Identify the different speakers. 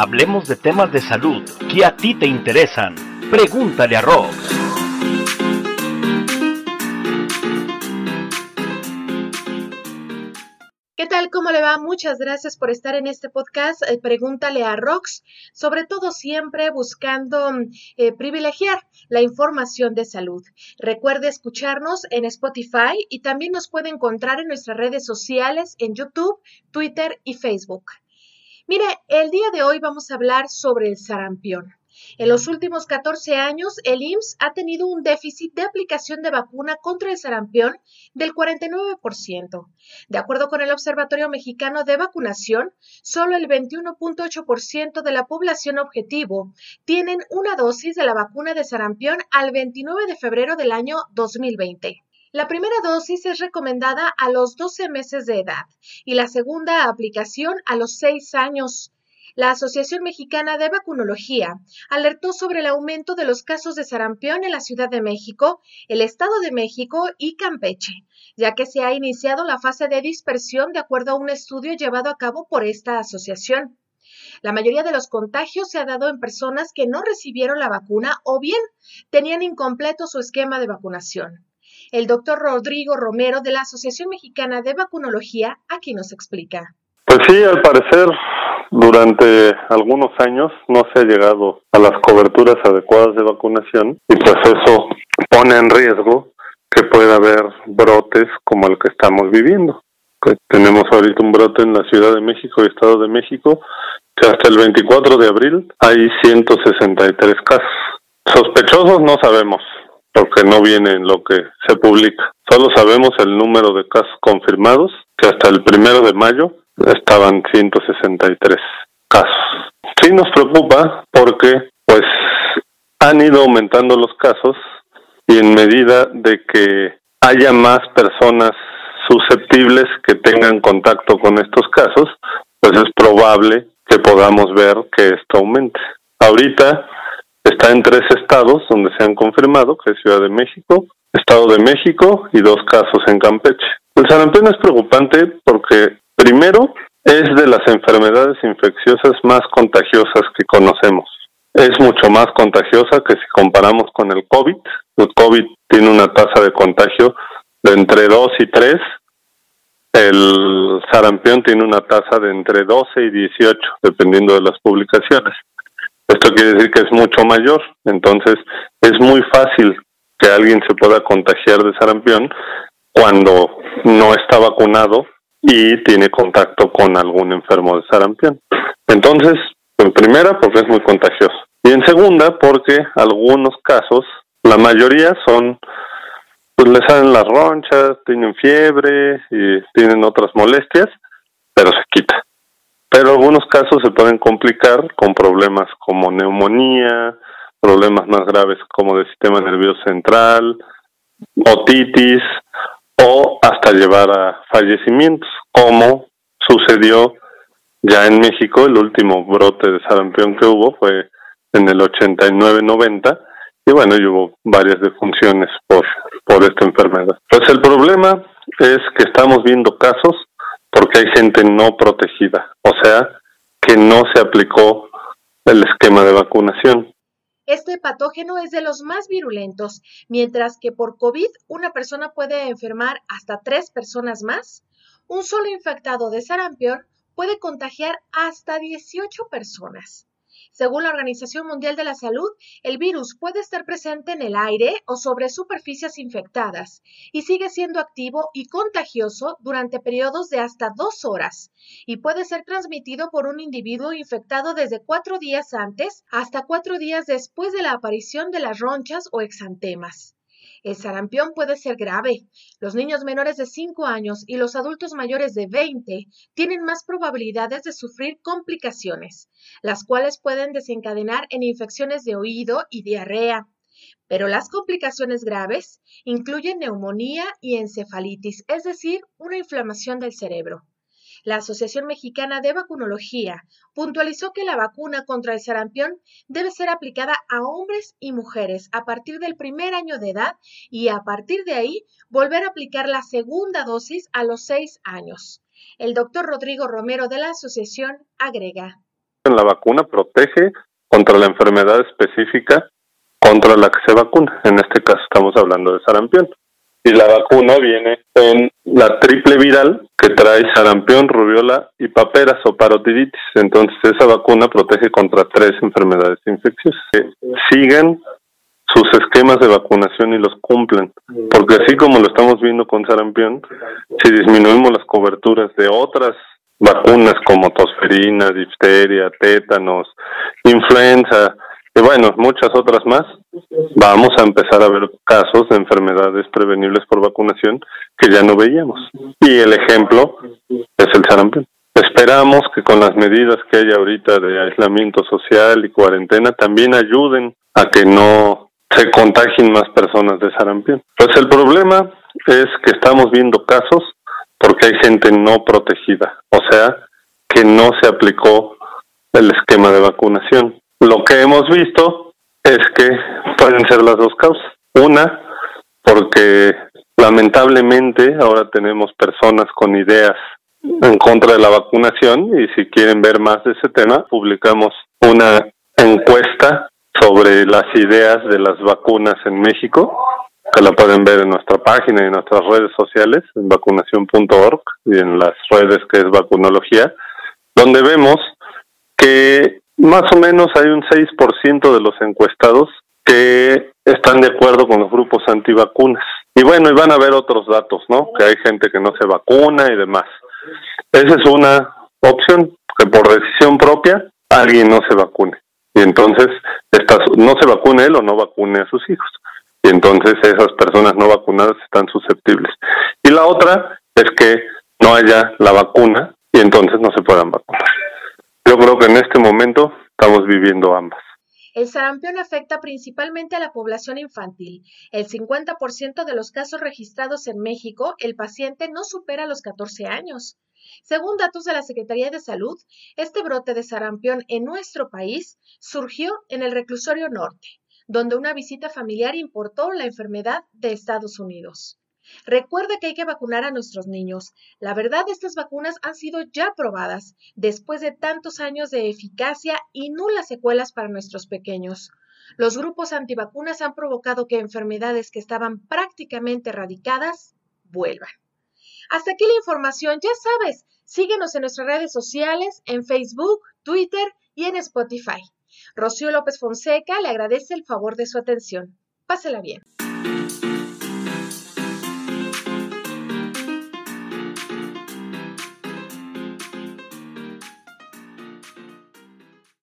Speaker 1: Hablemos de temas de salud que a ti te interesan. Pregúntale a Rox.
Speaker 2: ¿Qué tal? ¿Cómo le va? Muchas gracias por estar en este podcast. Eh, pregúntale a Rox, sobre todo siempre buscando eh, privilegiar la información de salud. Recuerde escucharnos en Spotify y también nos puede encontrar en nuestras redes sociales en YouTube, Twitter y Facebook. Mire, el día de hoy vamos a hablar sobre el sarampión. En los últimos 14 años, el IMSS ha tenido un déficit de aplicación de vacuna contra el sarampión del 49%. De acuerdo con el Observatorio Mexicano de Vacunación, solo el 21.8% de la población objetivo tienen una dosis de la vacuna de sarampión al 29 de febrero del año 2020. La primera dosis es recomendada a los 12 meses de edad y la segunda aplicación a los 6 años. La Asociación Mexicana de Vacunología alertó sobre el aumento de los casos de sarampión en la Ciudad de México, el Estado de México y Campeche, ya que se ha iniciado la fase de dispersión de acuerdo a un estudio llevado a cabo por esta asociación. La mayoría de los contagios se ha dado en personas que no recibieron la vacuna o bien tenían incompleto su esquema de vacunación. El doctor Rodrigo Romero de la Asociación Mexicana de Vacunología aquí nos explica.
Speaker 3: Pues sí, al parecer durante algunos años no se ha llegado a las coberturas adecuadas de vacunación y pues eso pone en riesgo que pueda haber brotes como el que estamos viviendo. tenemos ahorita un brote en la Ciudad de México y Estado de México que hasta el 24 de abril hay 163 casos. Sospechosos no sabemos, porque no viene en lo que se publica. Solo sabemos el número de casos confirmados, que hasta el primero de mayo estaban 163 casos. Sí nos preocupa porque pues han ido aumentando los casos y en medida de que haya más personas susceptibles que tengan contacto con estos casos, pues es probable que podamos ver que esto aumente. Ahorita Está en tres estados donde se han confirmado, que es Ciudad de México, Estado de México y dos casos en Campeche. El sarampión es preocupante porque, primero, es de las enfermedades infecciosas más contagiosas que conocemos. Es mucho más contagiosa que si comparamos con el COVID. El COVID tiene una tasa de contagio de entre 2 y 3. El sarampión tiene una tasa de entre 12 y 18, dependiendo de las publicaciones. Esto quiere decir que es mucho mayor, entonces es muy fácil que alguien se pueda contagiar de sarampión cuando no está vacunado y tiene contacto con algún enfermo de sarampión. Entonces, en primera, porque es muy contagioso. Y en segunda, porque algunos casos, la mayoría son, pues les salen las ronchas, tienen fiebre y tienen otras molestias, pero se quita pero algunos casos se pueden complicar con problemas como neumonía, problemas más graves como del sistema nervioso central, otitis o hasta llevar a fallecimientos, como sucedió ya en México, el último brote de sarampión que hubo fue en el 89-90 y bueno, hubo varias defunciones por, por esta enfermedad. Pues el problema es que estamos viendo casos porque hay gente no protegida, o sea, que no se aplicó el esquema de vacunación.
Speaker 2: Este patógeno es de los más virulentos, mientras que por COVID una persona puede enfermar hasta tres personas más. Un solo infectado de sarampión puede contagiar hasta 18 personas. Según la Organización Mundial de la Salud, el virus puede estar presente en el aire o sobre superficies infectadas y sigue siendo activo y contagioso durante periodos de hasta dos horas y puede ser transmitido por un individuo infectado desde cuatro días antes hasta cuatro días después de la aparición de las ronchas o exantemas. El sarampión puede ser grave. Los niños menores de 5 años y los adultos mayores de 20 tienen más probabilidades de sufrir complicaciones, las cuales pueden desencadenar en infecciones de oído y diarrea. Pero las complicaciones graves incluyen neumonía y encefalitis, es decir, una inflamación del cerebro. La Asociación Mexicana de Vacunología puntualizó que la vacuna contra el sarampión debe ser aplicada a hombres y mujeres a partir del primer año de edad y a partir de ahí volver a aplicar la segunda dosis a los seis años. El doctor Rodrigo Romero de la asociación agrega.
Speaker 3: la vacuna protege contra la enfermedad específica contra la que se vacuna. En este caso estamos hablando de sarampión. Y la vacuna viene en la triple viral que trae sarampión, rubiola y paperas o parotiditis. Entonces esa vacuna protege contra tres enfermedades infecciosas. siguen sus esquemas de vacunación y los cumplen. Porque así como lo estamos viendo con sarampión, si disminuimos las coberturas de otras vacunas como tosferina, difteria, tétanos, influenza, y bueno, muchas otras más, vamos a empezar a ver casos de enfermedades prevenibles por vacunación que ya no veíamos. Y el ejemplo es el sarampión. Esperamos que con las medidas que hay ahorita de aislamiento social y cuarentena también ayuden a que no se contagien más personas de sarampión. Pues el problema es que estamos viendo casos porque hay gente no protegida, o sea, que no se aplicó el esquema de vacunación. Que hemos visto es que pueden ser las dos causas. Una, porque lamentablemente ahora tenemos personas con ideas en contra de la vacunación y si quieren ver más de ese tema, publicamos una encuesta sobre las ideas de las vacunas en México, que la pueden ver en nuestra página y en nuestras redes sociales, en vacunación.org y en las redes que es vacunología, donde vemos que más o menos hay un 6% de los encuestados que están de acuerdo con los grupos antivacunas. Y bueno, y van a haber otros datos, ¿no? Que hay gente que no se vacuna y demás. Esa es una opción, que por decisión propia alguien no se vacune. Y entonces no se vacune él o no vacune a sus hijos. Y entonces esas personas no vacunadas están susceptibles. Y la otra es que no haya la vacuna y entonces no se puedan vacunar. Yo creo que en este momento estamos viviendo ambas.
Speaker 2: El sarampión afecta principalmente a la población infantil. El 50% de los casos registrados en México, el paciente no supera los 14 años. Según datos de la Secretaría de Salud, este brote de sarampión en nuestro país surgió en el reclusorio norte, donde una visita familiar importó la enfermedad de Estados Unidos. Recuerda que hay que vacunar a nuestros niños. La verdad, estas vacunas han sido ya probadas después de tantos años de eficacia y nulas secuelas para nuestros pequeños. Los grupos antivacunas han provocado que enfermedades que estaban prácticamente erradicadas vuelvan. Hasta aquí la información, ya sabes, síguenos en nuestras redes sociales, en Facebook, Twitter y en Spotify. Rocío López Fonseca le agradece el favor de su atención. Pásela bien.